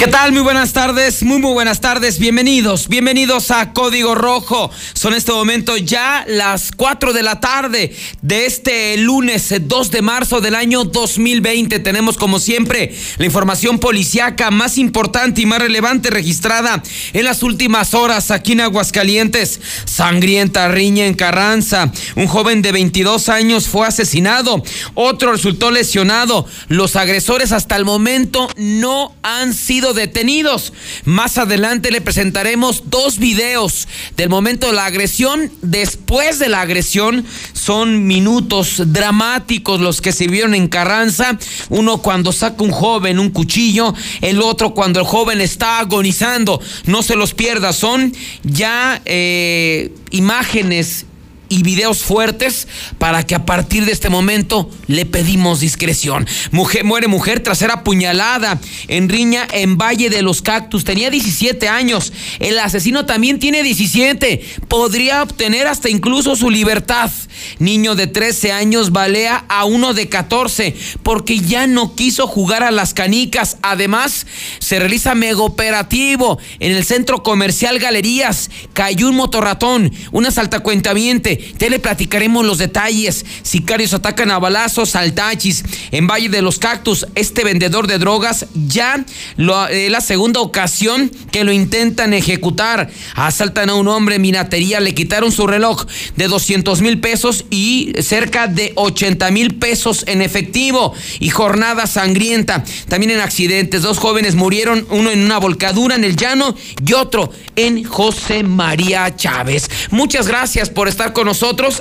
¿Qué tal? Muy buenas tardes, muy muy buenas tardes, bienvenidos, bienvenidos a Código Rojo. Son en este momento ya las 4 de la tarde de este lunes 2 de marzo del año 2020. Tenemos como siempre la información policiaca más importante y más relevante registrada en las últimas horas aquí en Aguascalientes. Sangrienta riña en Carranza. Un joven de 22 años fue asesinado, otro resultó lesionado. Los agresores hasta el momento no han sido detenidos. Más adelante le presentaremos dos videos del momento de la agresión. Después de la agresión son minutos dramáticos los que se vieron en Carranza. Uno cuando saca un joven un cuchillo, el otro cuando el joven está agonizando. No se los pierda, son ya eh, imágenes y videos fuertes para que a partir de este momento le pedimos discreción. Mujer, muere mujer tras ser apuñalada en Riña, en Valle de los Cactus. Tenía 17 años. El asesino también tiene 17. Podría obtener hasta incluso su libertad. Niño de 13 años balea a uno de 14 porque ya no quiso jugar a las canicas. Además, se realiza mega operativo en el centro comercial Galerías. Cayó un motorratón, una saltacuentamiente te le platicaremos los detalles. Sicarios atacan a balazos al Tachis en Valle de los Cactus. Este vendedor de drogas ya es la segunda ocasión que lo intentan ejecutar. Asaltan a un hombre en minatería, le quitaron su reloj de 200 mil pesos y cerca de 80 mil pesos en efectivo. Y jornada sangrienta. También en accidentes, dos jóvenes murieron, uno en una volcadura en el llano y otro en José María Chávez. Muchas gracias por estar con nosotros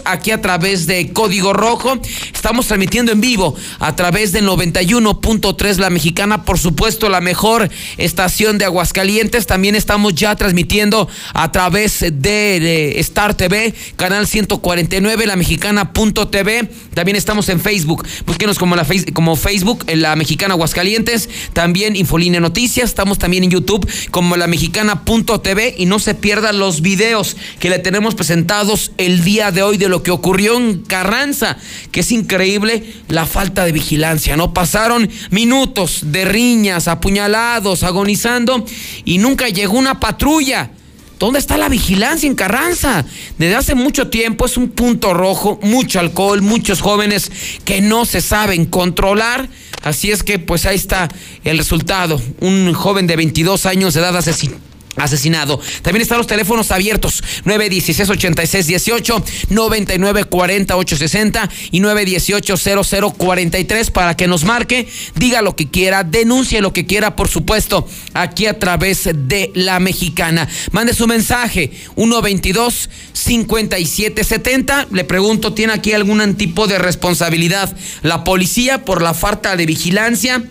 aquí a través de Código Rojo. Estamos transmitiendo en vivo a través del 91.3 La Mexicana, por supuesto, la mejor estación de Aguascalientes. También estamos ya transmitiendo a través de, Star TV, canal 149, La Mexicana.tv. También estamos en Facebook. Búsquenos como, la, como Facebook, La Mexicana Aguascalientes. También Infolínea Noticias. Estamos también en YouTube como La Mexicana.tv. Y no se pierdan los videos que le tenemos presentados el día de hoy de lo que ocurrió en Carranza, que es increíble la falta de vigilancia, ¿no? Pasaron minutos de riñas, apuñalados, agonizando y nunca llegó una patrulla. ¿Dónde está la vigilancia en Carranza? Desde hace mucho tiempo es un punto rojo, mucho alcohol, muchos jóvenes que no se saben controlar. Así es que pues ahí está el resultado. Un joven de 22 años de edad asesinado asesinado. También están los teléfonos abiertos 916 86 18 99 40 860 y 918 0043 para que nos marque, diga lo que quiera, denuncie lo que quiera, por supuesto, aquí a través de la mexicana. Mande su mensaje 122 5770. Le pregunto, ¿tiene aquí algún tipo de responsabilidad la policía por la falta de vigilancia?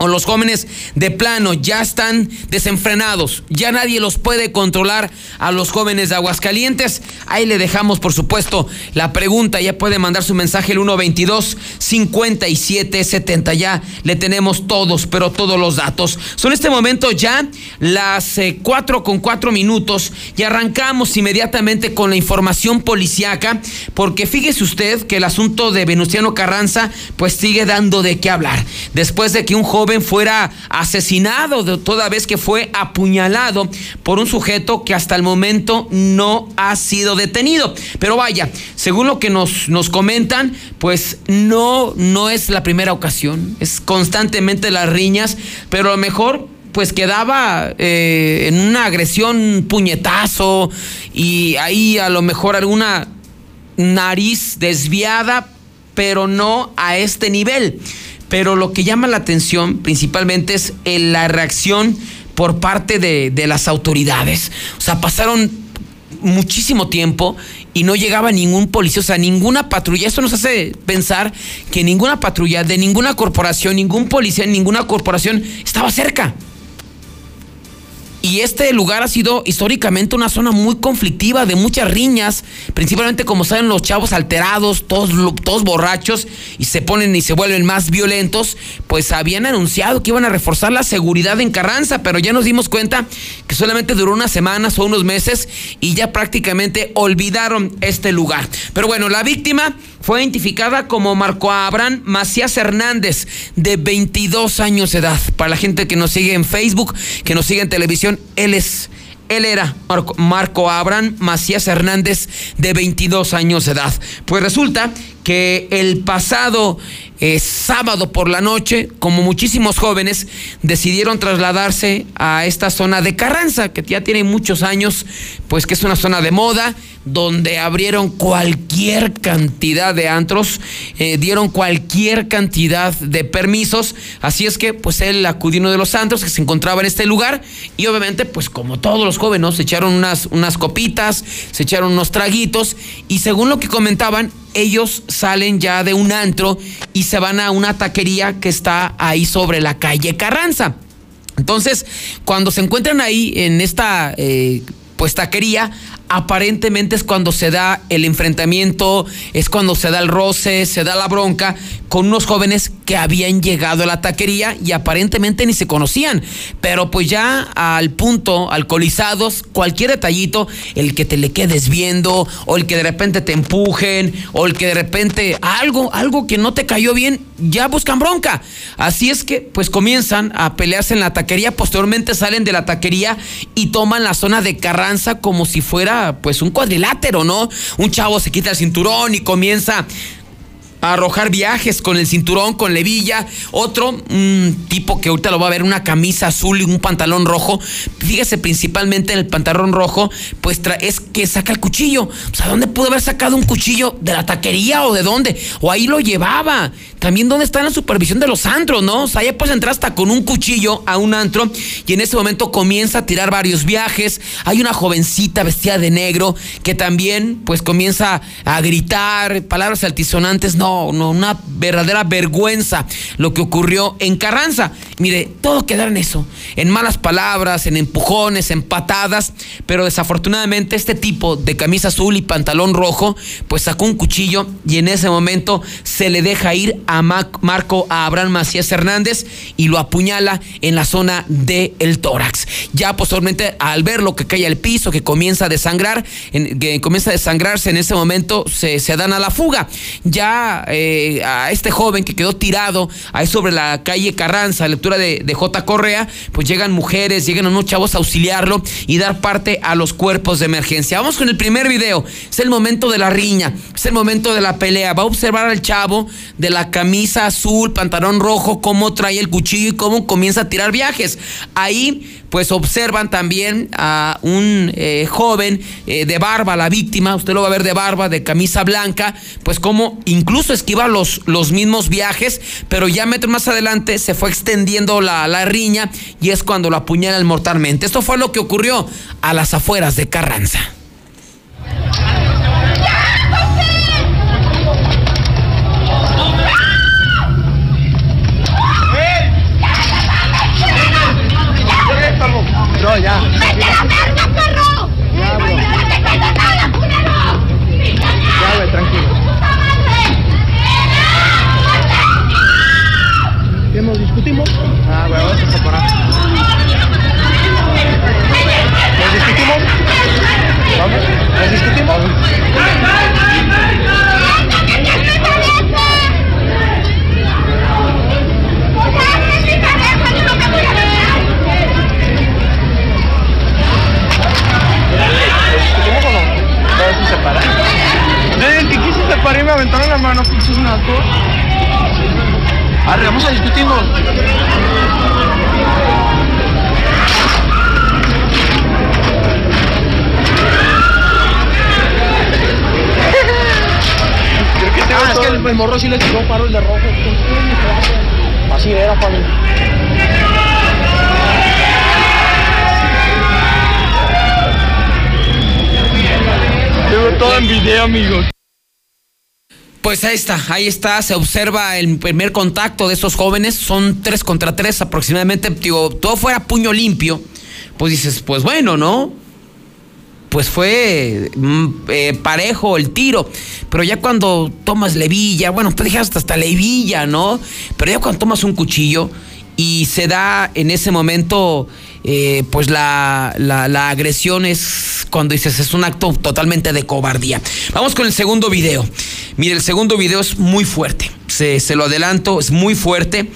O los jóvenes de plano ya están desenfrenados, ya nadie los puede controlar a los jóvenes de Aguascalientes. Ahí le dejamos, por supuesto, la pregunta, ya puede mandar su mensaje el 122 5770, ya le tenemos todos, pero todos los datos. Son este momento ya las eh, con cuatro minutos y arrancamos inmediatamente con la información policiaca, porque fíjese usted que el asunto de Venustiano Carranza pues sigue dando de qué hablar. Después de que un joven fuera asesinado, de toda vez que fue apuñalado por un sujeto que hasta el momento no ha sido detenido. Pero vaya, según lo que nos, nos comentan, pues no, no es la primera ocasión, es constantemente las riñas, pero a lo mejor pues quedaba eh, en una agresión puñetazo y ahí a lo mejor alguna nariz desviada, pero no a este nivel. Pero lo que llama la atención principalmente es la reacción por parte de, las autoridades. O sea, pasaron muchísimo tiempo y no llegaba ningún policía, o sea, ninguna patrulla. Esto nos hace pensar que ninguna patrulla de ninguna corporación, ningún policía, ninguna corporación estaba cerca. Y este lugar ha sido históricamente una zona muy conflictiva, de muchas riñas, principalmente como saben los chavos alterados, todos, todos borrachos, y se ponen y se vuelven más violentos, pues habían anunciado que iban a reforzar la seguridad en Carranza, pero ya nos dimos cuenta que solamente duró unas semanas o unos meses y ya prácticamente olvidaron este lugar. Pero bueno, la víctima fue identificada como Marco Abraham Macías Hernández, de 22 años de edad. Para la gente que nos sigue en Facebook, que nos sigue en televisión, él es él era Marco, Marco Abraham Macías Hernández, de 22 años de edad. Pues resulta que el pasado eh, sábado por la noche, como muchísimos jóvenes, decidieron trasladarse a esta zona de Carranza, que ya tiene muchos años, pues que es una zona de moda, donde abrieron cualquier cantidad de antros, eh, dieron cualquier cantidad de permisos, así es que pues él acudió uno de los antros que se encontraba en este lugar y obviamente pues como todos los jóvenes se echaron unas, unas copitas, se echaron unos traguitos y según lo que comentaban, ellos salen ya de un antro y se van a una taquería que está ahí sobre la calle Carranza. Entonces, cuando se encuentran ahí en esta eh, pues taquería, aparentemente es cuando se da el enfrentamiento, es cuando se da el roce, se da la bronca con unos jóvenes que habían llegado a la taquería y aparentemente ni se conocían. Pero pues ya al punto, alcoholizados, cualquier detallito, el que te le quedes viendo, o el que de repente te empujen, o el que de repente algo, algo que no te cayó bien, ya buscan bronca. Así es que pues comienzan a pelearse en la taquería, posteriormente salen de la taquería y toman la zona de Carranza como si fuera pues un cuadrilátero, ¿no? Un chavo se quita el cinturón y comienza a arrojar viajes con el cinturón, con levilla. Otro, un tipo que ahorita lo va a ver, una camisa azul y un pantalón rojo. Fíjese principalmente en el pantalón rojo, pues es que saca el cuchillo. O sea, ¿dónde pudo haber sacado un cuchillo? ¿De la taquería o de dónde? O ahí lo llevaba. También dónde está la supervisión de los antros, ¿no? O sea, ya puedes entrar hasta con un cuchillo a un antro y en ese momento comienza a tirar varios viajes. Hay una jovencita vestida de negro que también pues comienza a gritar palabras altisonantes. No, no, una verdadera vergüenza lo que ocurrió en Carranza. Mire, todo queda en eso, en malas palabras, en empujones, en patadas, pero desafortunadamente este tipo de camisa azul y pantalón rojo, pues sacó un cuchillo y en ese momento se le deja ir a Marco a Abraham Macías Hernández y lo apuñala en la zona del el tórax. Ya posteriormente, al ver lo que cae al piso, que comienza a desangrar, que comienza a desangrarse en ese momento, se, se dan a la fuga. Ya eh, a este joven que quedó tirado ahí sobre la calle Carranza, lectura de, de J. Correa, pues llegan mujeres, llegan unos chavos a auxiliarlo y dar parte a los cuerpos de emergencia. Vamos con el primer video. Es el momento de la riña, es el momento de la pelea. Va a observar al chavo de la camisa azul, pantalón rojo, cómo trae el cuchillo y cómo comienza a tirar viajes. Ahí pues observan también a un eh, joven eh, de barba, la víctima, usted lo va a ver de barba, de camisa blanca, pues como incluso esquiva los, los mismos viajes, pero ya metros más adelante se fue extendiendo la, la riña y es cuando lo apuñalan mortalmente. Esto fue lo que ocurrió a las afueras de Carranza. No, ya. ¡Vete a la verga, perro! Ya, bro. ¡No te cuento nada, culero! Ya, güey, tranquilo. ¿Qué nos discutimos? Ah, güey, vamos a separar. ¿Nos discutimos? ¿Vamos? ¿Nos discutimos? Separar y me aventaron la mano, pinches nacos. Arre, vamos a discutirnos. Ah, es que el, el morro sí le tiró paro el de rojo. Así era, para mí. Tengo todo en video, amigos. Pues ahí está, ahí está, se observa el primer contacto de esos jóvenes, son tres contra tres aproximadamente, todo fuera puño limpio, pues dices, pues bueno, ¿no? Pues fue mm, eh, parejo el tiro, pero ya cuando tomas levilla, bueno, te dejas hasta levilla, ¿no? Pero ya cuando tomas un cuchillo y se da en ese momento eh, pues la, la, la agresión es cuando dices es un acto totalmente de cobardía. Vamos con el segundo video. Mire, el segundo video es muy fuerte. Se, se lo adelanto, es muy fuerte.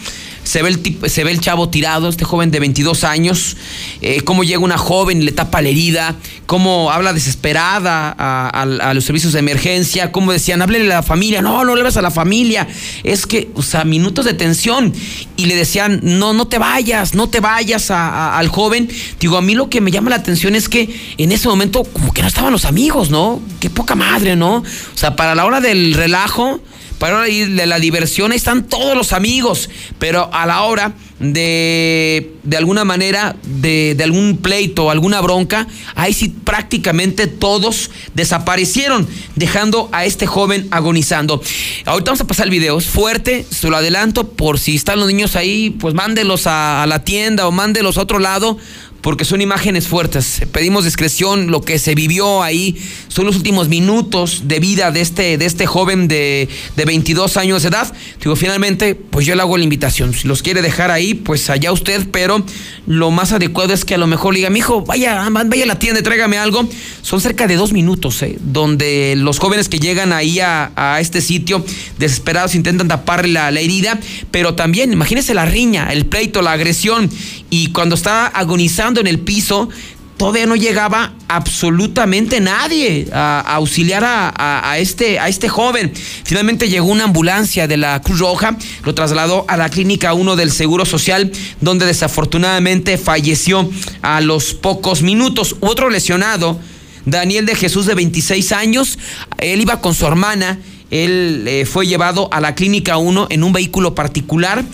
Se ve, el tipo- se ve el chavo tirado, este joven de 22 años, eh, cómo llega una joven y le tapa la herida, cómo habla desesperada a, los servicios de emergencia, cómo decían, háblele a la familia, no, no le vas a la familia, es que, o sea, minutos de tensión, y le decían, no, no te vayas, no te vayas al joven. Digo, a mí lo que me llama la atención es que en ese momento como que no estaban los amigos, ¿no? Qué poca madre, ¿no? O sea, para la hora del relajo, para hora de la diversión están todos los amigos, pero a la hora de, de alguna manera, de, de algún pleito, alguna bronca, ahí sí prácticamente todos desaparecieron, dejando a este joven agonizando. Ahorita vamos a pasar el video, es fuerte, se lo adelanto, por si están los niños ahí, pues mándelos a, a la tienda o mándelos a otro lado, porque son imágenes fuertes. Pedimos discreción, lo que se vivió ahí son los últimos minutos de vida de este, de este joven de, de 22 años de edad. Digo, finalmente, pues yo le hago la invitación. Si los quiere dejar ahí, pues allá usted, pero lo más adecuado es que a lo mejor le diga, mijo, vaya, vaya a la tienda tráigame algo. Son cerca de dos minutos, ¿eh? donde los jóvenes que llegan ahí a, a este sitio, desesperados, intentan taparle la, la herida, pero también, imagínese la riña, el pleito, la agresión, y cuando está agonizando en el piso, todavía no llegaba absolutamente nadie a, a auxiliar a, a- a este, a este joven. Finalmente llegó una ambulancia de la Cruz Roja, lo trasladó a la clínica 1 del Seguro Social, donde desafortunadamente falleció a los pocos minutos. Otro lesionado, Daniel de Jesús de 26 años, él iba con su hermana, él eh, fue llevado a la clínica 1 en un vehículo particular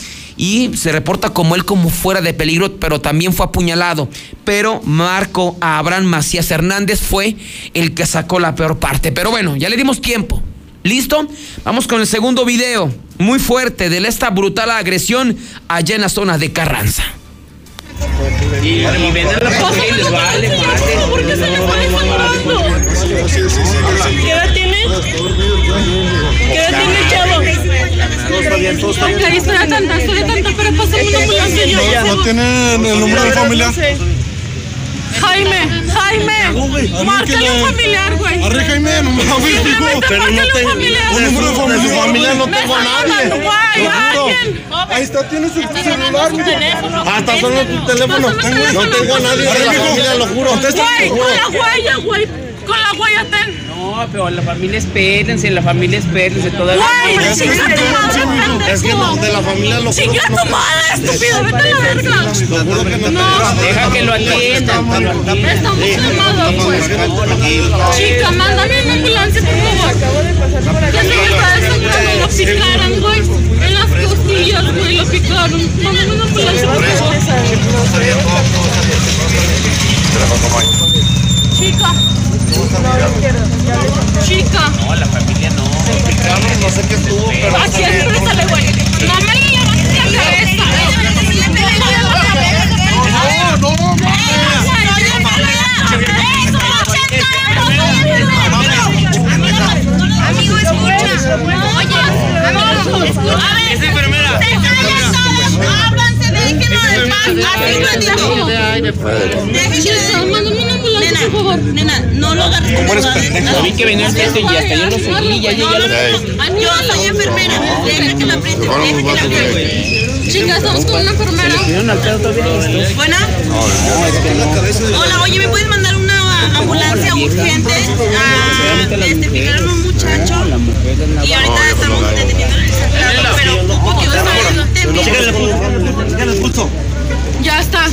y se reporta como él como fuera de peligro, pero también fue apuñalado. Pero Marco Abraham Macías Hernández fue el que sacó la peor parte. Pero bueno, ya le dimos tiempo. ¿Listo? Vamos con el segundo video, muy fuerte, de esta brutal agresión allá en la zona de Carranza. Y, y ven a la familia y les vale madre. ¿Por qué se le está desangrando? ¿Qué edad tiene? ¿Qué edad tiene Ok, pero una ambulancia. ¿No tienen el número de familia? Jaime, Jaime, márcale un familiar, güey. Arre Jaime, no mames, hijo. Simplemente Pero no tengo familiar. un número de familia. De su familia no Me tengo a está nadie. Lo. Ahí está, tiene su celular, mijo. Hasta solo tu teléfono. No tengo a nadie de la familia, lo juro. Güey, con la huella, güey. Con la huella ten. No, pero la familia espérense, la familia espérense todavía. Güey, chinga sí, tu madre, pendejo. Es que no, de la familia lo. Chinga que no tu madre, estúpido, vete a la verga. Lo juro que no No. Deja que lo atiendan. Estamos llamados, güey. Chica, mándame una ambulancia, por favor. Ya se me está desangrando, lo picaron, güey. En las costillas, güey, lo picaron. Mándame una ambulancia, por favor. Chica. Chica. No, la familia no. No sé qué estuvo, pero Aquí, exprésale, güey. No me le levantes la cabeza. No, no, Amigo, escucha. Oye, amigo, escucha. A ver, Esa enfermera. todos. Déjenlo de paz. Así. Déjenlo de Mándame una ambulancia, por favor. Nena, no lo agarres como. Lo vi que venía frente y hasta yo lo seguí, Yo soy enfermera. Deja que la apriete. Deja que la. Chica, estamos con una enfermera. ¿Buena? Hola, oye, ¿me puedes mandar una ambulancia urgente? Ah, este, picaron a un muchacho. Y ahorita estamos deteniendo el pero porque va a en los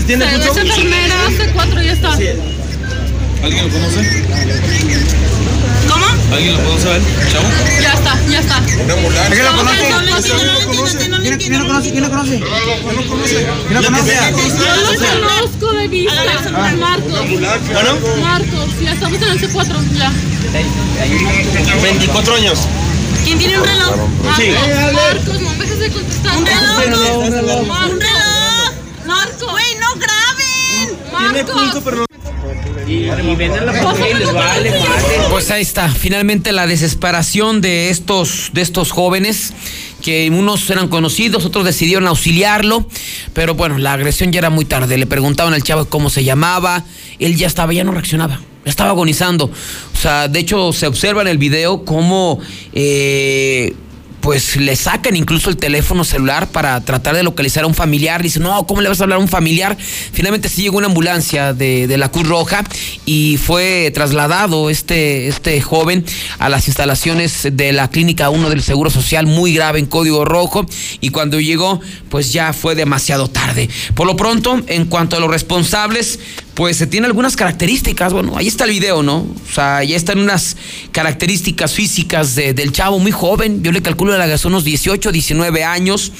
Ya está. Se ve esa enfermera hace cuatro, ya está. ¿Alguien lo conoce? ¿Cómo? ¿Alguien lo conoce a él? ¿Chavo? Ya está, ya está. No lo entiendo, no lo entiendo. ¿Quién lo conoce? ¿No lo conoce? ¿Quién lo conoce? Yo lo conozco de vista. Marcos. Marcos, ya estamos en el C4, ya. 24 años. ¿Quién tiene un reloj? Marcos, Marcos, no me dejes de contestar. ¿Un reloj? ¿Un reloj? Marco. Güey, no. Y, y la y les vale. Pues ahí está, finalmente la desesperación de estos, de estos jóvenes, que unos eran conocidos, otros decidieron auxiliarlo, pero bueno, la agresión ya era muy tarde. Le preguntaban al chavo cómo se llamaba, él ya estaba, ya no reaccionaba, estaba agonizando. O sea, de hecho se observa en el video cómo eh, pues le sacan incluso el teléfono celular para tratar de localizar a un familiar. Dice, no, ¿cómo le vas a hablar a un familiar? Finalmente sí llegó una ambulancia de, de la Cruz Roja y fue trasladado este, este joven a las instalaciones de la Clínica 1 del Seguro Social, muy grave en código rojo. Y cuando llegó, pues ya fue demasiado tarde. Por lo pronto, en cuanto a los responsables, pues se tiene algunas características. Bueno, ahí está el video, ¿no? O sea, ya están unas características físicas de- del chavo muy joven. Yo le calculo la gas unos 18, 19 años.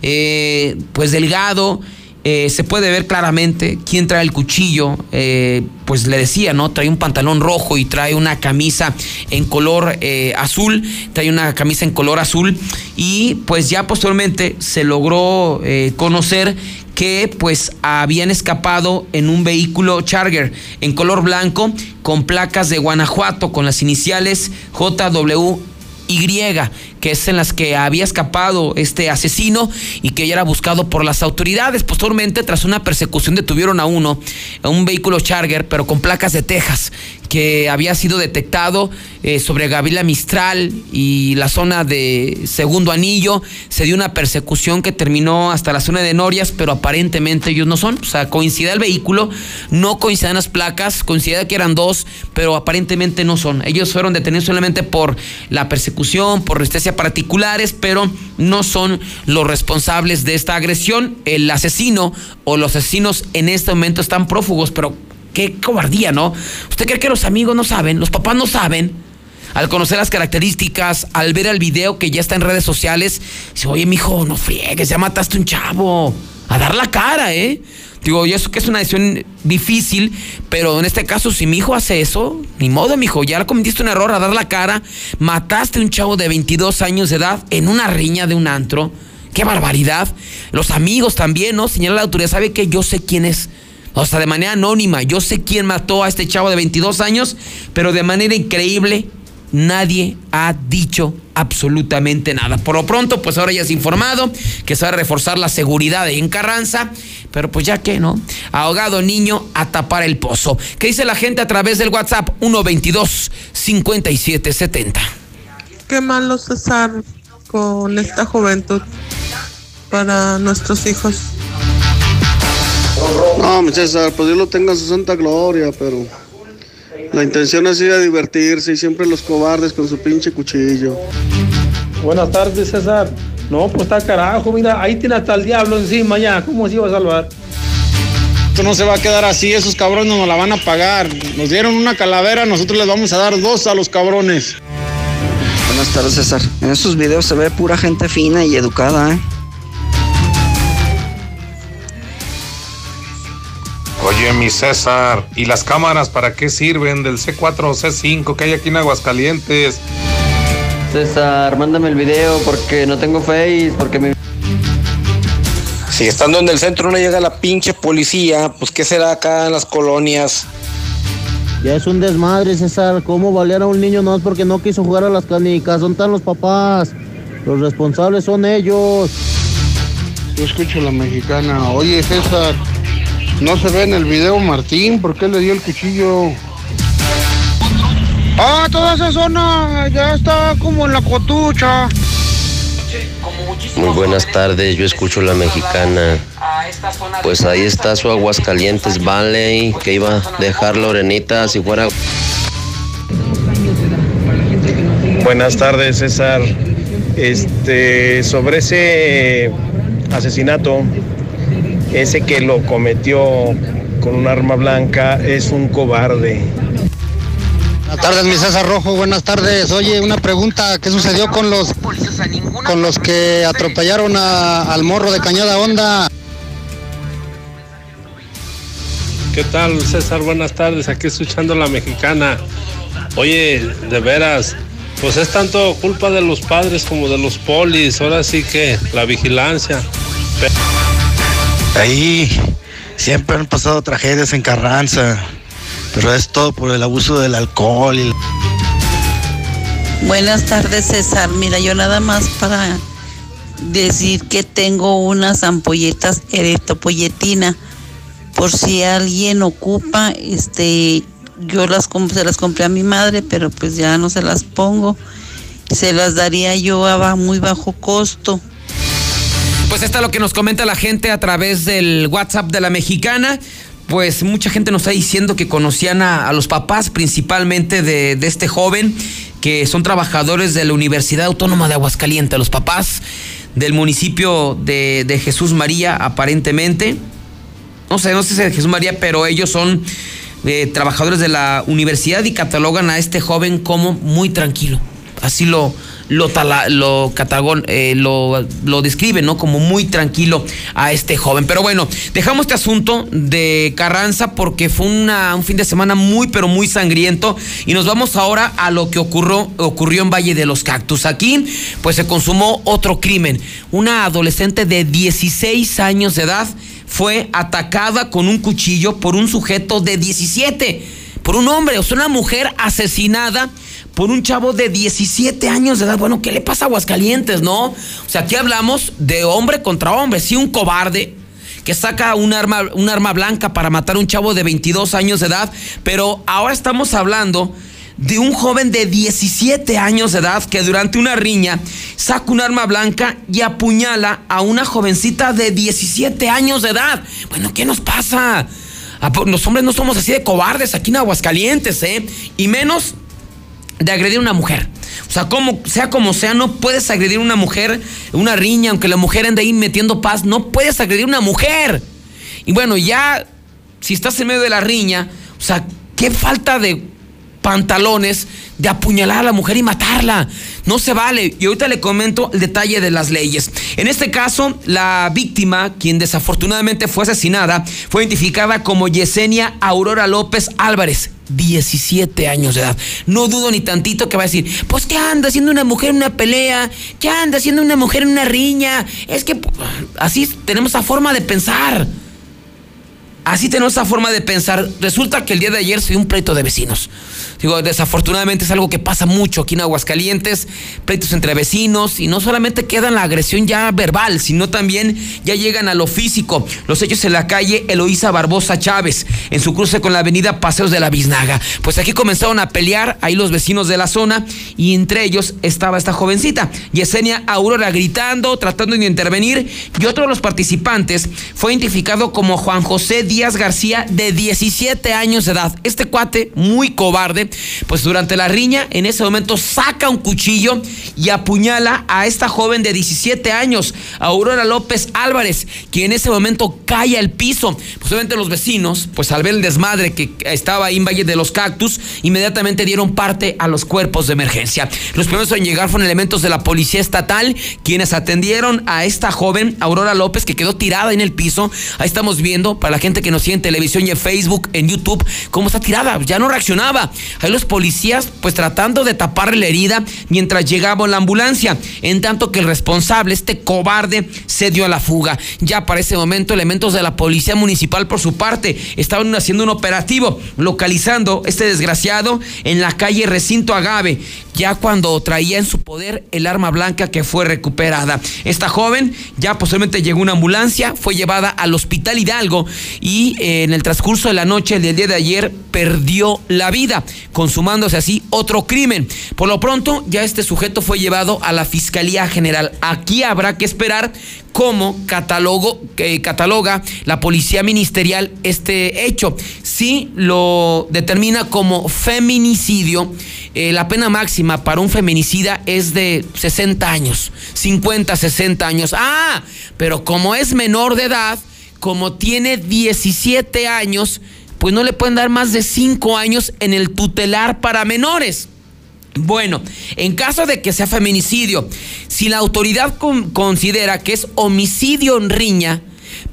Eh, pues delgado. Eh, se puede ver claramente quién trae el cuchillo. eh, pues le decía, ¿no? Trae un pantalón rojo y trae una camisa en color eh, azul. Trae una camisa en color azul. Y pues ya posteriormente se logró eh, conocer que pues habían escapado en un vehículo Charger en color blanco con placas de Guanajuato con las iniciales JWY que es en las que había escapado este asesino y que ya era buscado por las autoridades. Posteriormente, tras una persecución, detuvieron a uno, a un vehículo Charger, pero con placas de Texas, que había sido detectado eh, sobre Gabriela Mistral y la zona de Segundo Anillo. Se dio una persecución que terminó hasta la zona de Norias, pero aparentemente ellos no son. O sea, coincide el vehículo, no coinciden las placas, coincide que eran dos, pero aparentemente no son. Ellos fueron detenidos solamente por la persecución, por resistencia particulares, pero no son los responsables de esta agresión. El asesino o los asesinos en este momento están prófugos, pero qué cobardía, ¿no? ¿Usted cree que los amigos no saben? ¿Los papás no saben? Al conocer las características, al ver el video que ya está en redes sociales, dice, oye, mijo, no friegues, ya mataste un chavo. A dar la cara, ¿eh? Digo, yo eso que es una decisión difícil, pero en este caso, si mi hijo hace eso, ni modo, mijo, ya cometiste un error a dar la cara, mataste a un chavo de 22 años de edad en una riña de un antro. ¡Qué barbaridad! Los amigos también, ¿no? Señala la autoridad, ¿sabe que Yo sé quién es. O sea, de manera anónima, yo sé quién mató a este chavo de 22 años, pero de manera increíble, nadie ha dicho absolutamente nada. Por lo pronto, pues ahora ya es informado que se va a reforzar la seguridad en Carranza, pero pues ya que, ¿no? Ahogado niño a tapar el pozo. ¿Qué dice la gente a través del WhatsApp? 122-5770. Qué malo César con esta juventud para nuestros hijos. No, mi César, pues Dios lo tenga en su santa gloria, pero la intención es ir a divertirse y siempre los cobardes con su pinche cuchillo. Buenas tardes, César. No, pues está carajo, mira, ahí tiene hasta el diablo encima ya. ¿Cómo se iba a salvar? Esto no se va a quedar así, esos cabrones nos la van a pagar. Nos dieron una calavera, nosotros les vamos a dar dos a los cabrones. Buenas tardes, César. En estos videos se ve pura gente fina y educada, ¿eh? Oye, mi César, ¿y las cámaras para qué sirven del C4 o C5 que hay aquí en Aguascalientes? César, mándame el video porque no tengo face, porque mi... Si estando en el centro no llega la pinche policía, pues ¿qué será acá en las colonias? Ya es un desmadre, César. ¿Cómo balear a un niño no es porque no quiso jugar a las canicas? Son tan los papás. Los responsables son ellos. Yo escucho a la mexicana. Oye, César, no se ve en el video Martín, ¿por qué le dio el cuchillo? Ah, toda esa zona ya está como en la cotucha. Muy buenas tardes, yo escucho la mexicana. Pues ahí está su Aguascalientes Valley, que iba a dejar Lorenita si fuera... Buenas tardes, César. Este, sobre ese asesinato, ese que lo cometió con un arma blanca es un cobarde. Buenas tardes, mi César Rojo. Buenas tardes. Oye, una pregunta. ¿Qué sucedió con los con los que atropellaron a- al morro de Cañada Honda? ¿Qué tal, César? Buenas tardes. Aquí escuchando la mexicana. Oye, de veras, pues es tanto culpa de los padres como de los polis. Ahora sí que la vigilancia. Ahí siempre han pasado tragedias en Carranza. Pero es todo por el abuso del alcohol Buenas tardes, César. Mira, yo nada más para decir que tengo unas ampolletas erectopoyetina. Por si alguien ocupa, este, yo las se las compré a mi madre, pero pues ya no se las pongo. Se las daría yo a muy bajo costo. Pues está lo que nos comenta la gente a través del WhatsApp de la mexicana. Pues mucha gente nos está diciendo que conocían a, los papás, principalmente de, este joven, que son trabajadores de la Universidad Autónoma de Aguascalientes, los papás del municipio de, de Jesús María, aparentemente. No sé, no sé si es de Jesús María, pero ellos son eh, trabajadores de la universidad y catalogan a este joven como muy tranquilo. Así lo, lo, tala- lo, eh, lo, lo describen, ¿no? Como muy tranquilo a este joven. Pero bueno, dejamos este asunto de Carranza porque fue una- un fin de semana muy, pero muy sangriento. Y nos vamos ahora a lo que ocurrió, ocurrió en Valle de los Cactus. Aquí, pues se consumó otro crimen. Una adolescente de 16 años de edad fue atacada con un cuchillo por un sujeto de 17, por un hombre, o sea, una mujer asesinada por un chavo de 17 años de edad. Bueno, ¿qué le pasa a Aguascalientes, no? O sea, aquí hablamos de hombre contra hombre, sí, un cobarde que saca un arma, un arma blanca para matar a un chavo de 22 años de edad, pero ahora estamos hablando de un joven de 17 años de edad que durante una riña saca un arma blanca y apuñala a una jovencita de 17 años de edad. Bueno, ¿qué nos pasa? ¿A po- Los hombres no somos así de cobardes aquí en Aguascalientes, ¿eh? Y menos de agredir a una mujer. O sea, como, sea como sea, no puedes agredir a una mujer, una riña, aunque la mujer ande ahí metiendo paz, no puedes agredir a una mujer. Y bueno, ya, si estás en medio de la riña, o sea, qué falta de pantalones de apuñalar a la mujer y matarla. No se vale. Y ahorita le comento el detalle de las leyes. En este caso, la víctima, quien desafortunadamente fue asesinada, fue identificada como Yesenia Aurora López Álvarez. 17 años de edad. No dudo ni tantito que va a decir, pues ¿qué anda haciendo una mujer en una pelea? ¿Qué anda haciendo una mujer en una riña? Es que pues, así tenemos esa forma de pensar. Así tenemos esa forma de pensar. Resulta que el día de ayer se dio un pleito de vecinos. Digo, desafortunadamente es algo que pasa mucho aquí en Aguascalientes, pleitos entre vecinos, y no solamente queda en la agresión ya verbal, sino también ya llegan a lo físico. Los hechos en la calle Eloísa Barbosa Chávez, en su cruce con la avenida Paseos de la Biznaga. Pues aquí comenzaron a pelear ahí los vecinos de la zona, y entre ellos estaba esta jovencita, Yesenia Aurora, gritando, tratando de intervenir, y otro de los participantes fue identificado como Juan José Díaz García, de 17 años de edad. Este cuate, muy cobarde, pues durante la riña, en ese momento saca un cuchillo y apuñala a esta joven de 17 años, Aurora López Álvarez, quien en ese momento cae al piso. Pues obviamente los vecinos, pues al ver el desmadre que estaba ahí en Valle de los Cactus, inmediatamente dieron parte a los cuerpos de emergencia. Los primeros en llegar fueron elementos de la policía estatal, quienes atendieron a esta joven, Aurora López, que quedó tirada en el piso. Ahí estamos viendo, para la gente que nos sigue en televisión y en Facebook, en YouTube, cómo está tirada, ya no reaccionaba. Ahí los policías, pues tratando de taparle la herida mientras llegaba la ambulancia, en tanto que el responsable, este cobarde, se dio a la fuga. Ya para ese momento, elementos de la policía municipal, por su parte, estaban haciendo un operativo, localizando este desgraciado en la calle Recinto Agave, ya cuando traía en su poder el arma blanca que fue recuperada. Esta joven ya posteriormente llegó una ambulancia, fue llevada al hospital Hidalgo y eh, en el transcurso de la noche del día de ayer perdió la vida, consumándose así otro crimen. Por lo pronto, ya este sujeto fue llevado a la Fiscalía General. Aquí habrá que esperar cómo eh, cataloga la Policía Ministerial este hecho. Si lo determina como feminicidio, eh, la pena máxima para un feminicida es de 60 años, 50, 60 años. Ah, pero como es menor de edad, como tiene 17 años, pues no le pueden dar más de 5 años en el tutelar para menores. Bueno, en caso de que sea feminicidio, si la autoridad con- considera que es homicidio en riña,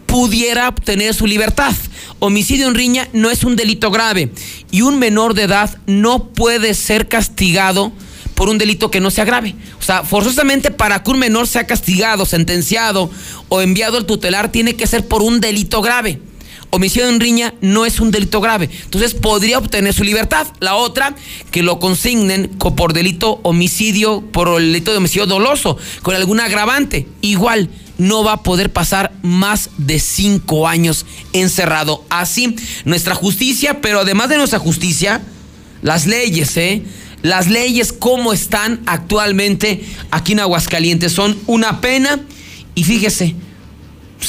pudiera obtener su libertad. Homicidio en riña no es un delito grave y un menor de edad no puede ser castigado por un delito que no sea grave. O sea, forzosamente para que un menor sea castigado, sentenciado o enviado al tutelar tiene que ser por un delito grave. homicidio en riña no es un delito grave. Entonces podría obtener su libertad. La otra, que lo consignen co- por delito homicidio, por el delito de homicidio doloso, con algún agravante. Igual no va a poder pasar más de cinco años encerrado. Así, nuestra justicia, pero además de nuestra justicia, las leyes, ¿eh? Las leyes como están actualmente aquí en Aguascalientes son una pena. Y fíjese,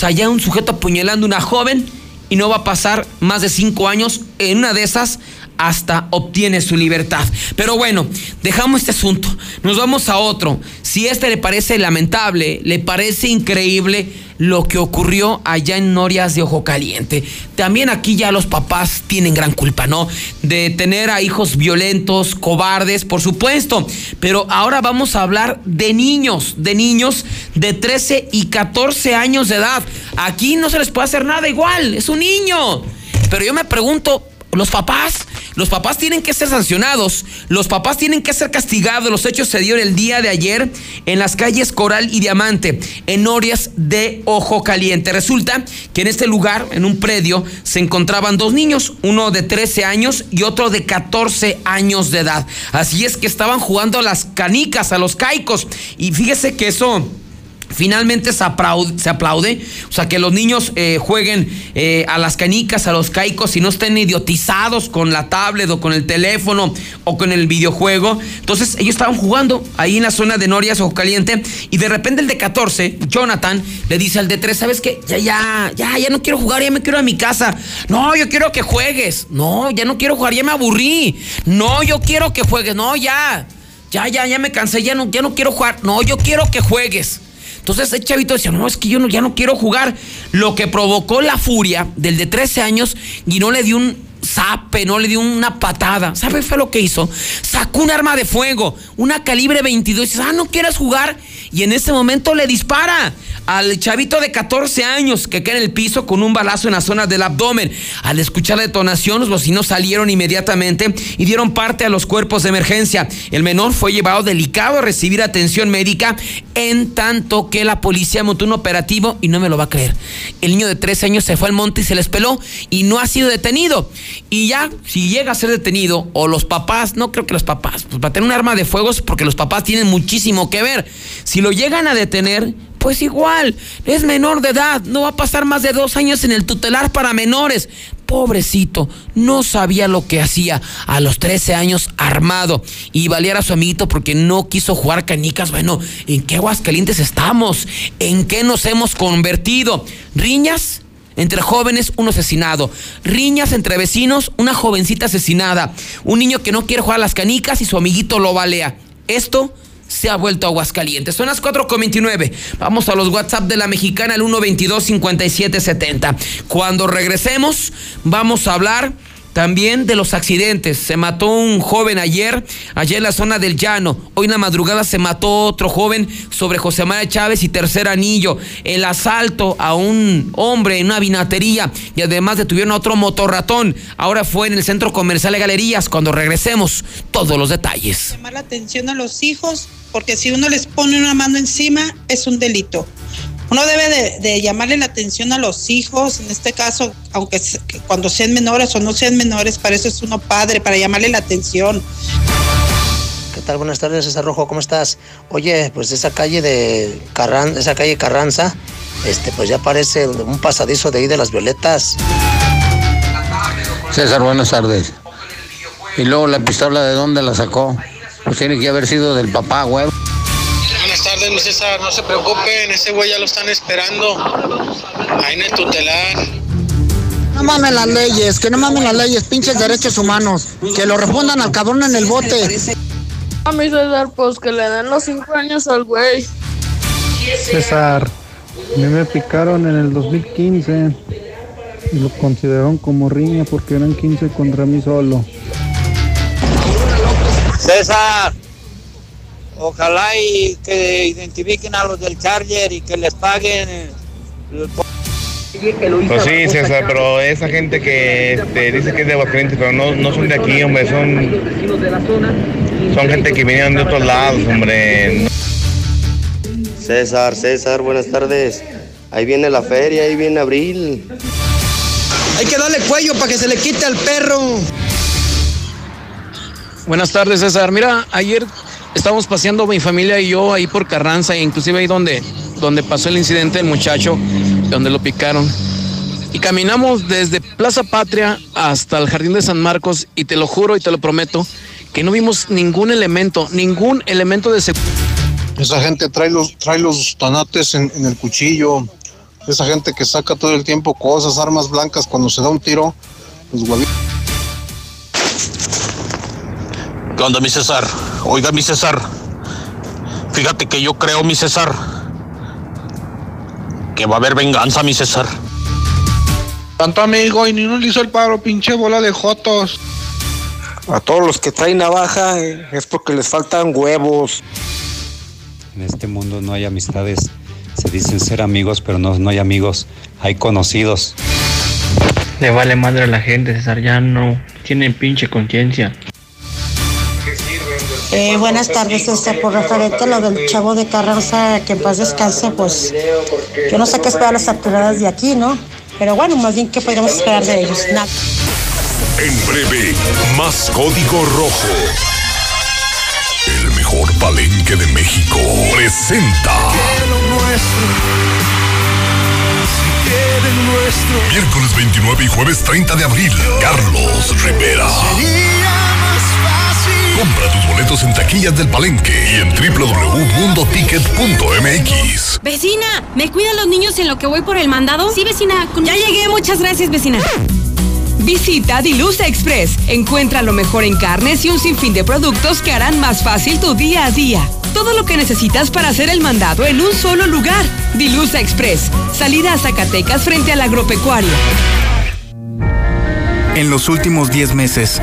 sea, ya un sujeto apuñalando a una joven y no va a pasar más de cinco años en una de esas hasta obtiene su libertad. Pero bueno, dejamos este asunto, nos vamos a otro. Si este le parece lamentable, le parece increíble lo que ocurrió allá en Norias de Ojo Caliente. También aquí ya los papás tienen gran culpa, ¿no? De tener a hijos violentos, cobardes, por supuesto. Pero ahora vamos a hablar de niños, de niños de 13 y 14 años de edad. Aquí no se les puede hacer nada igual, es un niño. Pero yo me pregunto, los papás, los papás tienen que ser sancionados, los papás tienen que ser castigados. Los hechos se dieron el día de ayer en las calles Coral y Diamante, en Orias de Ojo Caliente. Resulta que en este lugar, en un predio, se encontraban dos niños, uno de 13 años y otro de 14 años de edad. Así es que estaban jugando a las canicas, a los caicos. Y fíjese que eso finalmente se aplaude, o sea, que los niños eh, jueguen eh, a las canicas, a los caicos y no estén idiotizados con la tablet o con el teléfono o con el videojuego. Entonces ellos estaban jugando ahí en la zona de Norias, Ojo Caliente, y de repente el de 14, Jonathan, le dice al de 3, ¿sabes qué? Ya, ya, ya, ya no quiero jugar, ya me quiero a mi casa. No, yo quiero que juegues. No, ya no quiero jugar, ya me aburrí. No, yo quiero que juegues. No, ya. Ya, ya, ya me cansé, ya no, ya no quiero jugar. No, yo quiero que juegues. Entonces el chavito decía, no, es que yo no, ya no quiero jugar. Lo que provocó la furia del de 13 años y no le dio un zape, no le dio una patada. ¿Sabe fue lo que hizo? Sacó un arma de fuego, una calibre 22. Y dice, ah, ¿no quieres jugar? Y en ese momento le dispara al chavito de 14 años que queda en el piso con un balazo en la zona del abdomen. Al escuchar la detonación, los vecinos salieron inmediatamente y dieron parte a los cuerpos de emergencia. El menor fue llevado delicado a recibir atención médica, en tanto que la policía montó un operativo y no me lo va a creer. El niño de 13 años se fue al monte y se les peló y no ha sido detenido. Y ya, si llega a ser detenido, o los papás, no creo que los papás, pues para tener un arma de fuego porque los papás tienen muchísimo que ver. Si lo llegan a detener, pues igual, es menor de edad, no va a pasar más de dos años en el tutelar para menores. Pobrecito, no sabía lo que hacía a los 13 años armado y balear a su amiguito porque no quiso jugar canicas. Bueno, ¿en qué Aguascalientes estamos? ¿En qué nos hemos convertido? ¿Riñas? Entre jóvenes, un asesinado. Riñas entre vecinos, una jovencita asesinada. Un niño que no quiere jugar a las canicas y su amiguito lo balea. Esto se ha vuelto Aguascalientes. Son las 4.29. Vamos a los WhatsApp de la mexicana, el 122-5770. Cuando regresemos, vamos a hablar también de los accidentes. Se mató un joven ayer, allá en la zona del llano. Hoy en la madrugada se mató otro joven sobre José María Chávez y Tercer Anillo. El asalto a un hombre en una vinatería y además detuvieron a otro motorratón. Ahora fue en el centro comercial de Galerías. Cuando regresemos, todos los detalles. llamar la atención a los hijos, porque si uno les pone una mano encima es un delito. Uno debe de, de llamarle la atención a los hijos, en este caso, aunque se- que cuando sean menores o no sean menores, para eso es uno padre, para llamarle la atención. ¿Qué tal? Buenas tardes, César Rojo, ¿cómo estás? Oye, pues esa calle de Carran, esa calle Carranza, este, pues ya parece un pasadizo de ahí de las violetas. César, buenas tardes. Y luego la pistola, ¿de dónde la sacó? Pues tiene que haber sido del papá, güey. Tardes, mi César. No se preocupen, ese güey ya lo están esperando. Ahí en el tutelar. No mamen las leyes, que no mamen las leyes, pinches derechos humanos. Que lo respondan al cabrón en el bote. A mi César, pues que le den los cinco años al güey. César, a mí me picaron en el 2015 y lo consideraron como riña porque eran 15 contra mí solo. César, ojalá y que identifiquen a los del Charger y que les paguen. eh, el- Pues sí, César, pero esa gente que este, dice que es de Aguascalientes, pero no, no son de aquí, hombre, son, son gente que vinieron de otros lados, hombre. César, César, buenas tardes. Ahí viene la feria, ahí viene abril. Hay que darle cuello para que se le quite al perro. Buenas tardes, César. Mira, ayer estábamos paseando mi familia y yo ahí por Carranza, inclusive ahí donde, donde pasó el incidente del muchacho, donde lo picaron. Y caminamos desde Plaza Patria hasta el Jardín de San Marcos y te lo juro y te lo prometo que no vimos ningún elemento, ningún elemento de seguridad. Esa gente trae los, trae los tanates en, el cuchillo. Esa gente que saca todo el tiempo cosas, armas blancas cuando se da un tiro, los huevitos. ¿Qué onda, mi César? Oiga, mi César. Fíjate que yo creo, mi César, que va a haber venganza, mi César. Tanto amigo y ni uno le hizo el paro, pinche bola de jotos. A todos los que traen navaja eh, es porque les faltan huevos. En este mundo no hay amistades. Se dicen ser amigos, pero no, no hay amigos. Hay conocidos. Le vale madre a la gente, César. Ya no tienen pinche conciencia. Eh, buenas tardes, este, por referente a lo del chavo de Carranza, que en paz descanse, pues yo no sé qué esperar las autoridades de aquí, ¿no? Pero bueno, más bien, ¿qué podríamos esperar de ellos? Nada. En breve, más código rojo. El mejor palenque de México presenta. Miércoles 29 y jueves 30 de abril, Carlos Rivera. Compra tus boletos en taquillas del Palenque y en www.mundoticket.mx. Vecina, ¿me cuidan los niños en lo que voy por el mandado? Sí, vecina. Ya llegué, muchas gracias, vecina. Visita Dilusa Express. Encuentra lo mejor en carnes y un sinfín de productos que harán más fácil tu día a día. Todo lo que necesitas para hacer el mandado en un solo lugar. Dilusa Express. Salida a Zacatecas frente al agropecuario. En los últimos 10 meses,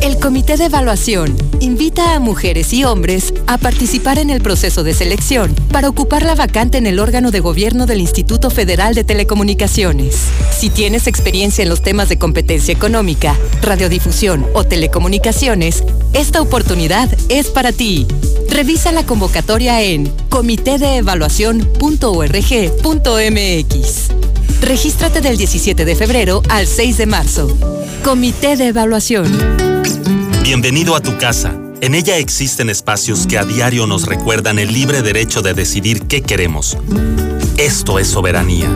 El Comité de Evaluación invita a mujeres y hombres a participar en el proceso de selección para ocupar la vacante en el órgano de gobierno del Instituto Federal de Telecomunicaciones. Si tienes experiencia en los temas de competencia económica, radiodifusión o telecomunicaciones, esta oportunidad es para ti. Revisa la convocatoria en comitedeevaluación.org.mx. Regístrate del 17 de febrero al 6 de marzo. Comité de Evaluación. Bienvenido a tu casa. En ella existen espacios que a diario nos recuerdan el libre derecho de decidir qué queremos. Esto es soberanía.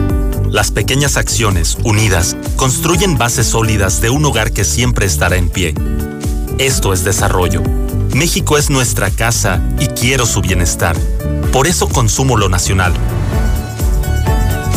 Las pequeñas acciones, unidas, construyen bases sólidas de un hogar que siempre estará en pie. Esto es desarrollo. México es nuestra casa y quiero su bienestar. Por eso consumo lo nacional.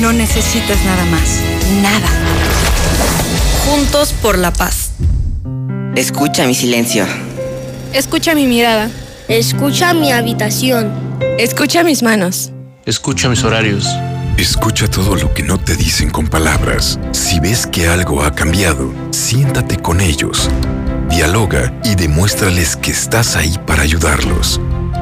No necesitas nada más. Nada. Juntos por la paz. Escucha mi silencio. Escucha mi mirada. Escucha mi habitación. Escucha mis manos. Escucha mis horarios. Escucha todo lo que no te dicen con palabras. Si ves que algo ha cambiado, siéntate con ellos. Dialoga y demuéstrales que estás ahí para ayudarlos.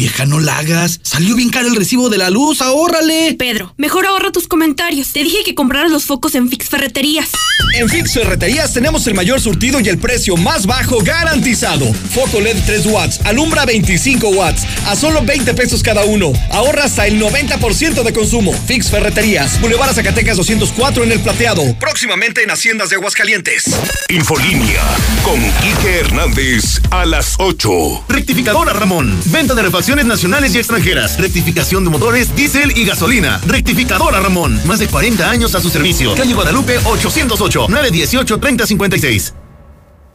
Vieja, no la hagas. Salió bien caro el recibo de la luz, ahórrale. Pedro, mejor ahorra tus comentarios. Te dije que compraras los focos en Fix Ferreterías. En Fix Ferreterías tenemos el mayor surtido y el precio más bajo garantizado. Foco LED 3 watts, alumbra 25 watts, a solo 20 pesos cada uno. Ahorra hasta el 90% de consumo. Fix Ferreterías, Boulevard Zacatecas 204 en el Plateado. Próximamente en Haciendas de Aguascalientes. Infolínea con Quique Hernández a las 8. Rectificadora Ramón. Venta de refacciones nacionales y extranjeras. Rectificación de motores, diésel y gasolina. Rectificadora Ramón. Más de 40 años a su servicio. Calle Guadalupe 808 918 3056.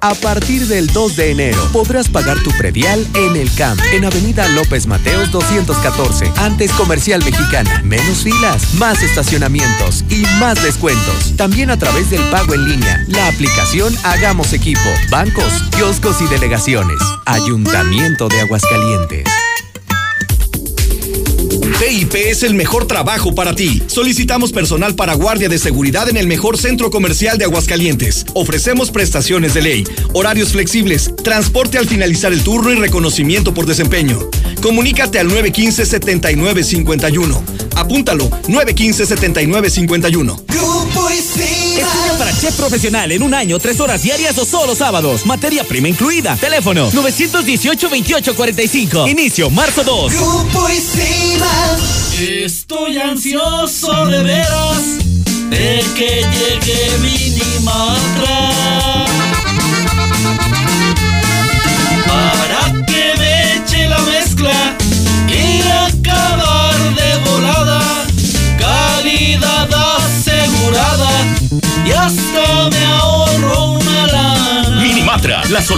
A partir del 2 de enero podrás pagar tu predial en el CAMP, en Avenida López Mateos 214, antes Comercial Mexicana. Menos filas, más estacionamientos y más descuentos. También a través del pago en línea, la aplicación Hagamos Equipo, bancos, kioscos y delegaciones. Ayuntamiento de Aguascalientes. PIP es el mejor trabajo para ti. Solicitamos personal para guardia de seguridad en el mejor centro comercial de Aguascalientes. Ofrecemos prestaciones de ley, horarios flexibles, transporte al finalizar el turno y reconocimiento por desempeño. Comunícate al 915-7951. Apúntalo, 915-7951. Estudia para chef profesional en un año, tres horas diarias o solo sábados. Materia prima incluida. Teléfono 918-2845. Inicio marzo 2. Grupo Estoy ansioso de veras de que llegue Minimatra para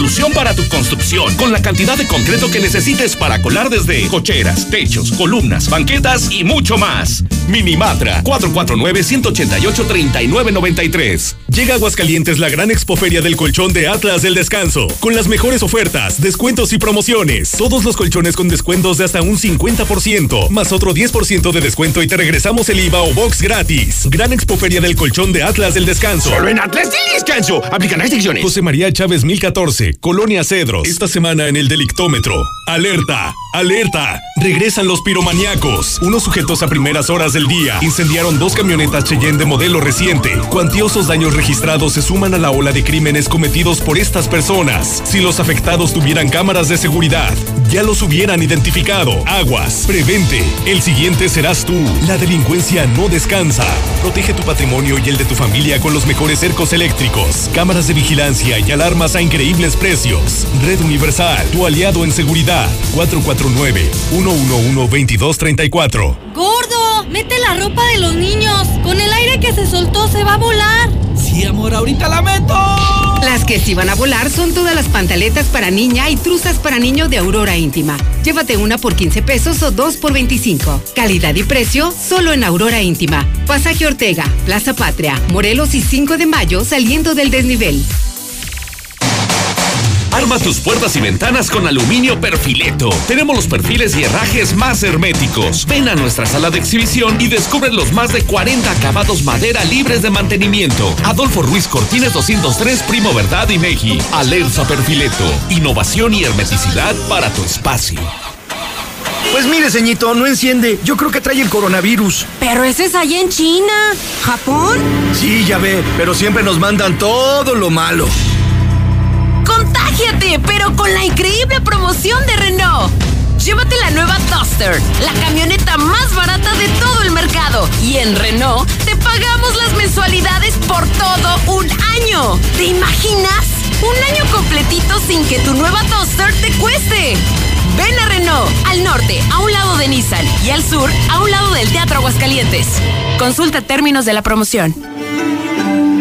solución para tu construcción con la cantidad de concreto que necesites para colar desde cocheras, techos, columnas, banquetas y mucho más. Minimatra, 449-188-3993. Llega a Aguascalientes la gran expoferia del colchón de Atlas del Descanso, con las mejores ofertas, descuentos y promociones. Todos los colchones con descuentos de hasta un 50%, más otro 10% de descuento y te regresamos el IVA o box gratis. Gran expoferia del colchón de Atlas del Descanso. Solo en Atlas del Descanso. Aplican restricciones. José María Chávez 1014, Colonia Cedros. Esta semana en el Delictómetro. Alerta, alerta. Regresan los piromaníacos. Unos sujetos a primeras horas del día incendiaron dos camionetas Cheyenne de modelo reciente. Cuantiosos daños registrados se suman a la ola de crímenes cometidos por estas personas. Si los afectados tuvieran cámaras de seguridad, ya los hubieran identificado. Aguas, prevente. El siguiente serás tú. La delincuencia no descansa. Protege tu patrimonio y el de tu familia con los mejores cercos eléctricos, cámaras de vigilancia y alarmas a increíbles precios. Red Universal, tu aliado en seguridad. 449-111-2234. ¡Gordo! ¡Mete la ropa de los niños! Con el aire que se soltó se va a volar. Amor, ahorita la meto. Las que sí van a volar son todas las pantaletas para niña y truzas para niño de Aurora Íntima. Llévate una por 15 pesos o dos por 25. Calidad y precio solo en Aurora Íntima. Pasaje Ortega, Plaza Patria, Morelos y 5 de mayo saliendo del desnivel. Arma tus puertas y ventanas con aluminio perfileto. Tenemos los perfiles y herrajes más herméticos. Ven a nuestra sala de exhibición y descubre los más de 40 acabados madera libres de mantenimiento. Adolfo Ruiz Cortines 203, Primo Verdad y Meji. Alerza Perfileto. Innovación y hermeticidad para tu espacio. Pues mire, ceñito, no enciende. Yo creo que trae el coronavirus. Pero ese es allá en China. ¿Japón? Sí, ya ve, pero siempre nos mandan todo lo malo. ¡Contágiate! Pero con la increíble promoción de Renault. Llévate la nueva Duster, la camioneta más barata de todo el mercado. Y en Renault te pagamos las mensualidades por todo un año. ¿Te imaginas? Un año completito sin que tu nueva Duster te cueste. Ven a Renault, al norte, a un lado de Nissan, y al sur, a un lado del Teatro Aguascalientes. Consulta términos de la promoción.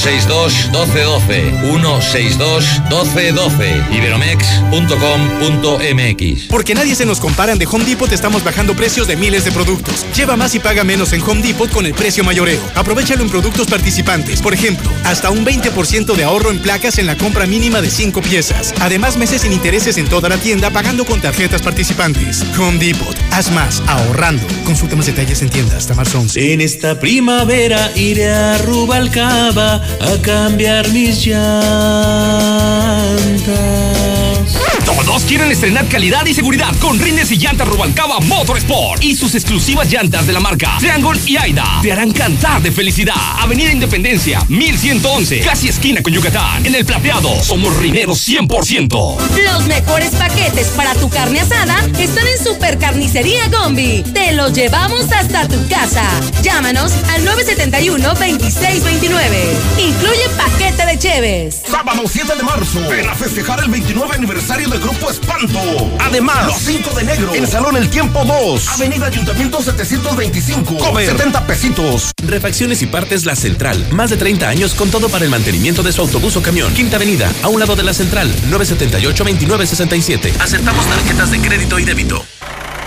162-1212. 162-1212. Iberomex.com.mx. Porque nadie se nos compara de Home Depot estamos bajando precios de miles de productos. Lleva más y paga menos en Home Depot con el precio mayoreo. Aprovechalo en productos participantes. Por ejemplo, hasta un 20% de ahorro en placas en la compra mínima de 5 piezas. Además, meses sin intereses en toda la tienda pagando con tarjetas participantes. Home Depot. Haz más ahorrando. Consulta más detalles en tiendas hasta marzo 11. En esta primavera iré a Rubalcaba a cambiar mis llantas. Todos quieren estrenar calidad y seguridad con rines y llantas Rubalcaba Motorsport y sus exclusivas llantas de la marca Triangle y Aida te harán cantar de felicidad. Avenida Independencia, 1111, casi esquina con Yucatán. En el plateado, somos rineros 100%. Los mejores paquetes para tu carne asada están en Super Carnicería Gombi. Te los llevamos hasta tu casa. Llámanos al 971-2629. Incluye paquete de cheves. Sábado 7 de marzo, ven a festejar el 29 aniversario del Grupo Espanto. Además, los 5 de enero, en Salón El Tiempo 2, Avenida Ayuntamiento 725, Cover, 70 pesitos. Refacciones y partes La Central. Más de 30 años con todo para el mantenimiento de su autobús o camión. Quinta Avenida, a un lado de La Central, 978-2967. Aceptamos tarjetas de crédito y débito.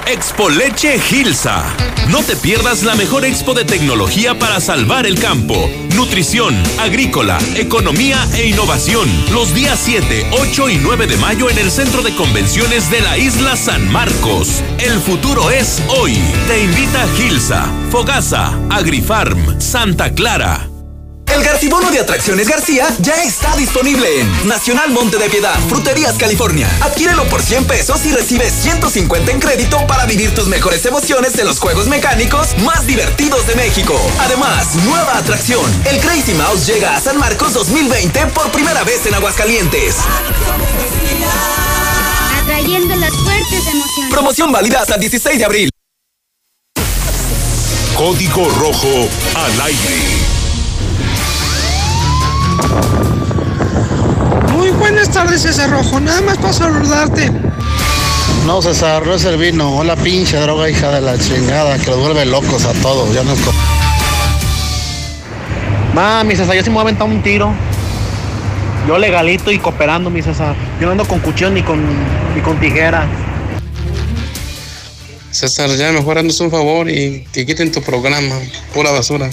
Expo Leche Gilsa. No te pierdas la mejor expo de tecnología para salvar el campo. Nutrición, agrícola, economía e innovación. Los días 7, 8 y 9 de mayo en el Centro de Convenciones de la Isla San Marcos. El futuro es hoy. Te invita Gilsa, Fogasa, Agrifarm, Santa Clara. El Garcibono de Atracciones García ya está disponible en Nacional Monte de Piedad, Fruterías, California. Adquiérelo por 100 pesos y recibes 150 en crédito para vivir tus mejores emociones en los juegos mecánicos más divertidos de México. Además, nueva atracción. El Crazy Mouse llega a San Marcos 2020 por primera vez en Aguascalientes. Atrayendo las fuertes emociones. Promoción válida hasta el 16 de abril. Código Rojo al aire. Muy buenas tardes, César Rojo. Nada más para saludarte. No, César, no es el vino, o la pinche droga hija de la chingada que los vuelve locos a todos. Ya nos... co- Mami, César, yo sí me voy a aventar un tiro. Yo legalito y cooperando, mi César. Yo no ando con cuchillo ni con, ni con tijera. César, ya mejor haznos un favor y que quiten tu programa. Pura basura.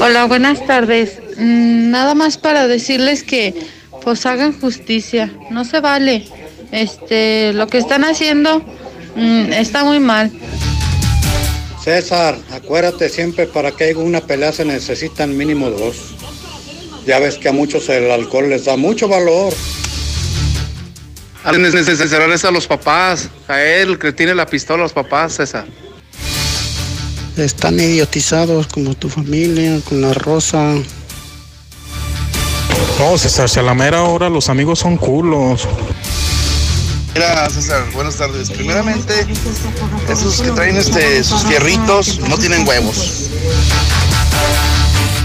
Hola, buenas tardes. Mm, Nada más para decirles que pues hagan justicia. No se vale. Este, lo que están haciendo mm, está muy mal. César, acuérdate siempre para que haya una pelea se necesitan mínimo dos. Ya ves que a muchos el alcohol les da mucho valor. Es necesario a los papás. A él que tiene la pistola, los papás, César. Están idiotizados como tu familia, con la rosa. No, César, si a la mera hora los amigos son culos. Mira, César, buenas tardes. Primeramente, esos que traen este, sus fierritos no tienen huevos.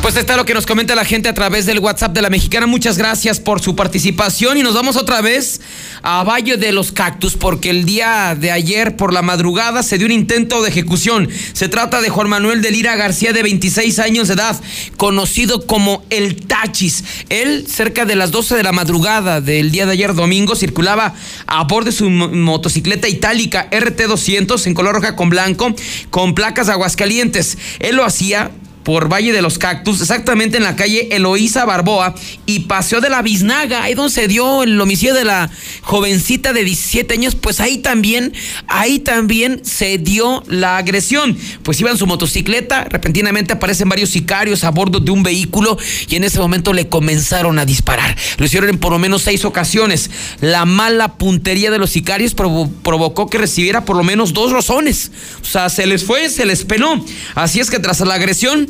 Pues está lo que nos comenta la gente a través del WhatsApp de la mexicana. Muchas gracias por su participación y nos vamos otra vez a Valle de los Cactus porque el día de ayer por la madrugada se dio un intento de ejecución. Se trata de Juan Manuel de Lira García de 26 años de edad, conocido como el Tachis. Él cerca de las 12 de la madrugada del día de ayer domingo circulaba a bordo de su mo- motocicleta itálica RT200 en color roja con blanco con placas de Aguascalientes. Él lo hacía por Valle de los Cactus, exactamente en la calle Eloísa Barboa y Paseo de la Biznaga, ahí donde se dio el homicidio de la jovencita de 17 años, pues ahí también, ahí también se dio la agresión. Pues iba en su motocicleta, repentinamente aparecen varios sicarios a bordo de un vehículo y en ese momento le comenzaron a disparar. Lo hicieron en por lo menos seis ocasiones. La mala puntería de los sicarios provo- provocó que recibiera por lo menos dos rozones. O sea, se les fue, se les peló. Así es que tras la agresión,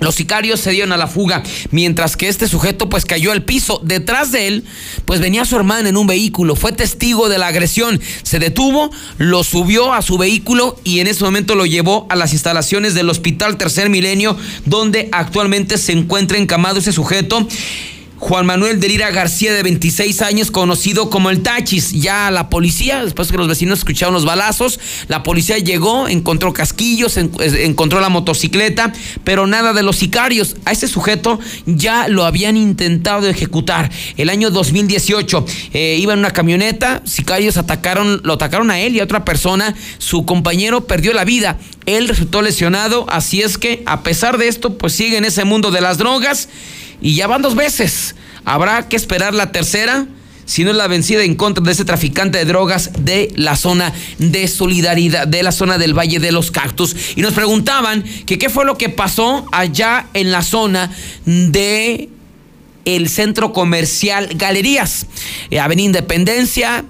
los sicarios se dieron a la fuga, mientras que este sujeto pues cayó al piso. Detrás de él pues venía su hermana en un vehículo, fue testigo de la agresión, se detuvo, lo subió a su vehículo y en ese momento lo llevó a las instalaciones del Hospital Tercer Milenio, donde actualmente se encuentra encamado ese sujeto. Juan Manuel Delira García, de 26 años, conocido como el Tachis. Ya la policía, después que los vecinos escucharon los balazos, la policía llegó, encontró casquillos, en- encontró la motocicleta, pero nada de los sicarios. A ese sujeto ya lo habían intentado ejecutar. El año 2018 eh, iba en una camioneta, sicarios atacaron, lo atacaron a él y a otra persona. Su compañero perdió la vida. Él resultó lesionado, así es que a pesar de esto, pues sigue en ese mundo de las drogas y ya van dos veces. Habrá que esperar la tercera, si no es la vencida en contra de ese traficante de drogas de la zona de solidaridad, de la zona del Valle de los Cactus. Y nos preguntaban que qué fue lo que pasó allá en la zona de el centro comercial Galerías, eh, Avenida Independencia,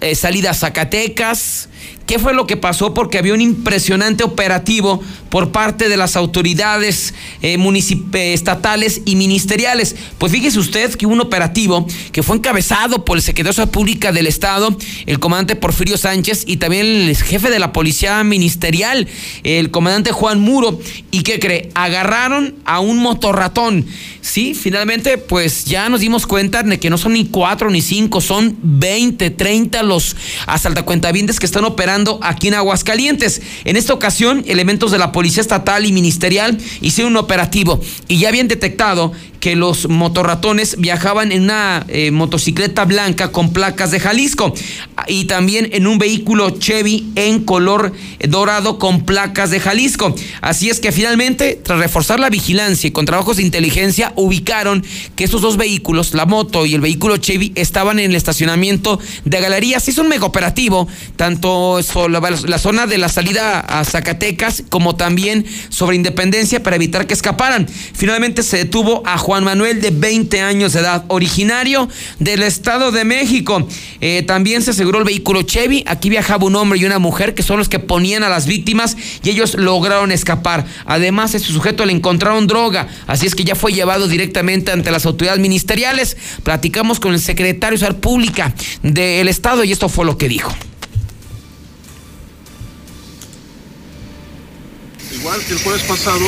eh, salida Zacatecas. ¿Qué fue lo que pasó? Porque había un impresionante operativo por parte de las autoridades eh, eh, estatales y ministeriales. Pues fíjese usted que hubo un operativo que fue encabezado por el secretario de Pública del Estado, el comandante Porfirio Sánchez y también el jefe de la Policía Ministerial, el comandante Juan Muro. ¿Y qué cree? Agarraron a un motorratón. Sí, finalmente, pues ya nos dimos cuenta de que no son ni cuatro ni cinco, son 20, 30 los asaltacuentavientes que están operando aquí en Aguascalientes. En esta ocasión, elementos de la Policía Estatal y Ministerial hicieron un operativo y ya habían detectado que los motorratones viajaban en una eh, motocicleta blanca con placas de Jalisco y también en un vehículo Chevy en color dorado con placas de Jalisco. Así es que finalmente, tras reforzar la vigilancia y con trabajos de inteligencia, ubicaron que estos dos vehículos, la moto y el vehículo Chevy, estaban en el estacionamiento de galerías. Es un mega operativo, tanto la, la zona de la salida a Zacatecas como también sobre Independencia para evitar que escaparan. Finalmente se detuvo a Juan Manuel de 20 años de edad, originario del Estado de México. Eh, también se aseguró el vehículo Chevy. Aquí viajaba un hombre y una mujer que son los que ponían a las víctimas y ellos lograron escapar. Además, a este sujeto le encontraron droga, así es que ya fue llevado directamente ante las autoridades ministeriales. Platicamos con el secretario de Salud Pública del Estado y esto fue lo que dijo. Igual que el jueves pasado,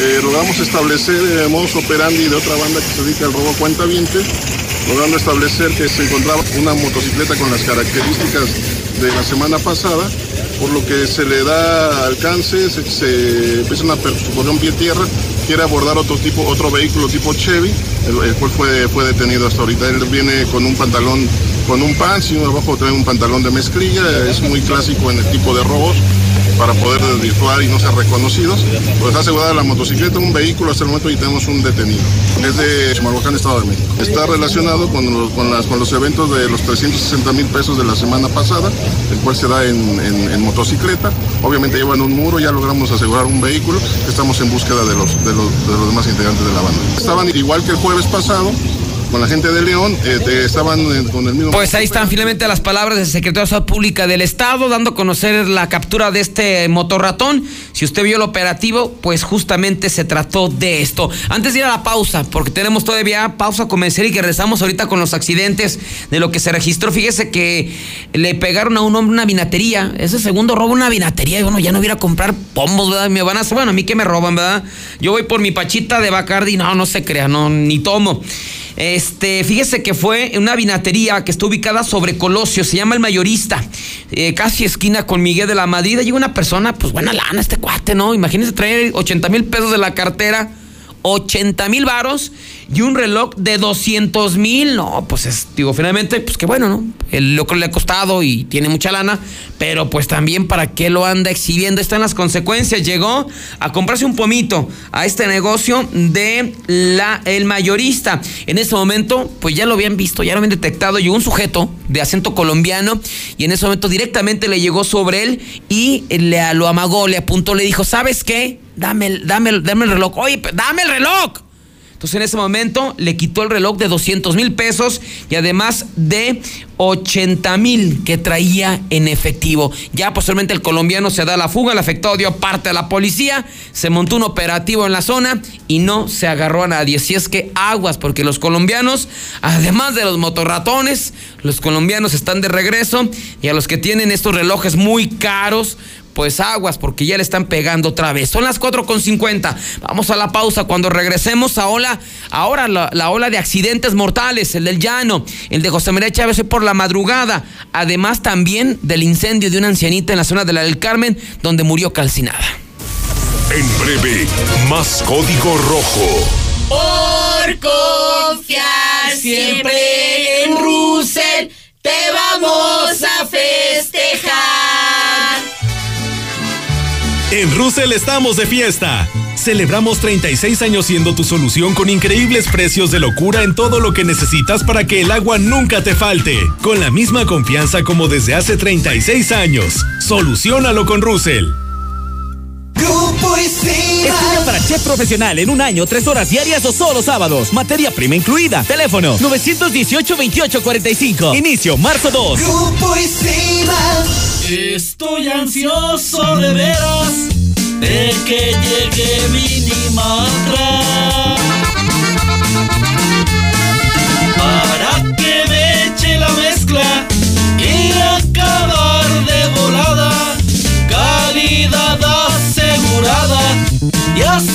eh, logramos establecer el modus operandi de otra banda que se dedica al robo a cuenta logrando establecer que se encontraba una motocicleta con las características de la semana pasada, por lo que se le da alcance, se, se empieza una persecución pie tierra, quiere abordar otro tipo, otro vehículo tipo Chevy, el, cual fue, fue detenido hasta ahorita. Él viene con un pantalón, con un pants y abajo trae un pantalón de mezclilla, es muy clásico en el tipo de robos para poder desvirtuar y no ser reconocidos. Pues está asegurada la motocicleta, un vehículo hasta el momento y tenemos un detenido. Es de Chimalhuacán, Estado de México. Está relacionado con los, con las, con los eventos de los 360 mil pesos de la semana pasada, el cual se da en, en- en motocicleta. Obviamente llevan un muro, ya logramos asegurar un vehículo. Estamos en búsqueda de los, de los, de los demás integrantes de la banda. Estaban igual que el jueves pasado. Con la gente de León, eh, estaban con el mismo... Pues ahí están finalmente las palabras del secretario de Salud Pública del Estado, dando a conocer la captura de este motorratón. Si usted vio el operativo, pues justamente se trató de esto. Antes de ir a la pausa, porque tenemos todavía pausa comercial y que regresamos ahorita con los accidentes de lo que se registró. Fíjese que le pegaron a un hombre una vinatería. Ese segundo robo una vinatería. Y bueno, ya no voy a ir a comprar pombos, ¿verdad? Me van a Bueno, a mí que me roban, ¿verdad? Yo voy por mi pachita de Bacardi. No, no se crea, no, ni tomo. Este, fíjese que fue una vinatería que está ubicada sobre Colosio, se llama El Mayorista, eh, casi esquina con Miguel de la Madrid. Llega una persona, pues buena lana, este cuate, ¿no? Imagínense traer 80 mil pesos de la cartera, 80 mil varos y un reloj de 200 mil. No, pues es, digo, finalmente, pues que bueno, ¿no? El loco le ha costado y tiene mucha lana, pero pues también para qué lo anda exhibiendo, están las consecuencias. Llegó a comprarse un pomito a este negocio de la el mayorista. En ese momento, pues ya lo habían visto, ya lo habían detectado. Llegó un sujeto de acento colombiano y en ese momento directamente le llegó sobre él y le lo amagó, le apuntó, le dijo, ¿sabes qué? Dame, el- dame, el- dame el reloj. Oye, dame el reloj. Entonces en ese momento le quitó el reloj de 200 mil pesos y además de 80 mil que traía en efectivo. Ya posteriormente el colombiano se da la fuga, el afectado dio parte a la policía, se montó un operativo en la zona y no se agarró a nadie. Si es que aguas, porque los colombianos, además de los motorratones, los colombianos están de regreso y a los que tienen estos relojes muy caros, pues aguas, porque ya le están pegando otra vez. Son las 4.50. Vamos a la pausa. Cuando regresemos a ola, ahora la, la ola de accidentes mortales, el del llano, el de José María Chávez por la madrugada. Además también del incendio de una ancianita en la zona de la del Carmen, donde murió calcinada. En breve, más código rojo. Por confiar siempre en Russell, te vamos a festejar. En Russell estamos de fiesta. Celebramos 36 años siendo tu solución con increíbles precios de locura en todo lo que necesitas para que el agua nunca te falte. Con la misma confianza como desde hace 36 años. Solucionalo con Russell. Grupo Estudia para chef profesional en un año, tres horas diarias o solo sábados. Materia prima incluida. Teléfono 918-2845. Inicio marzo 2. Grupo Estoy ansioso de veras de que llegue Minimatra. Yes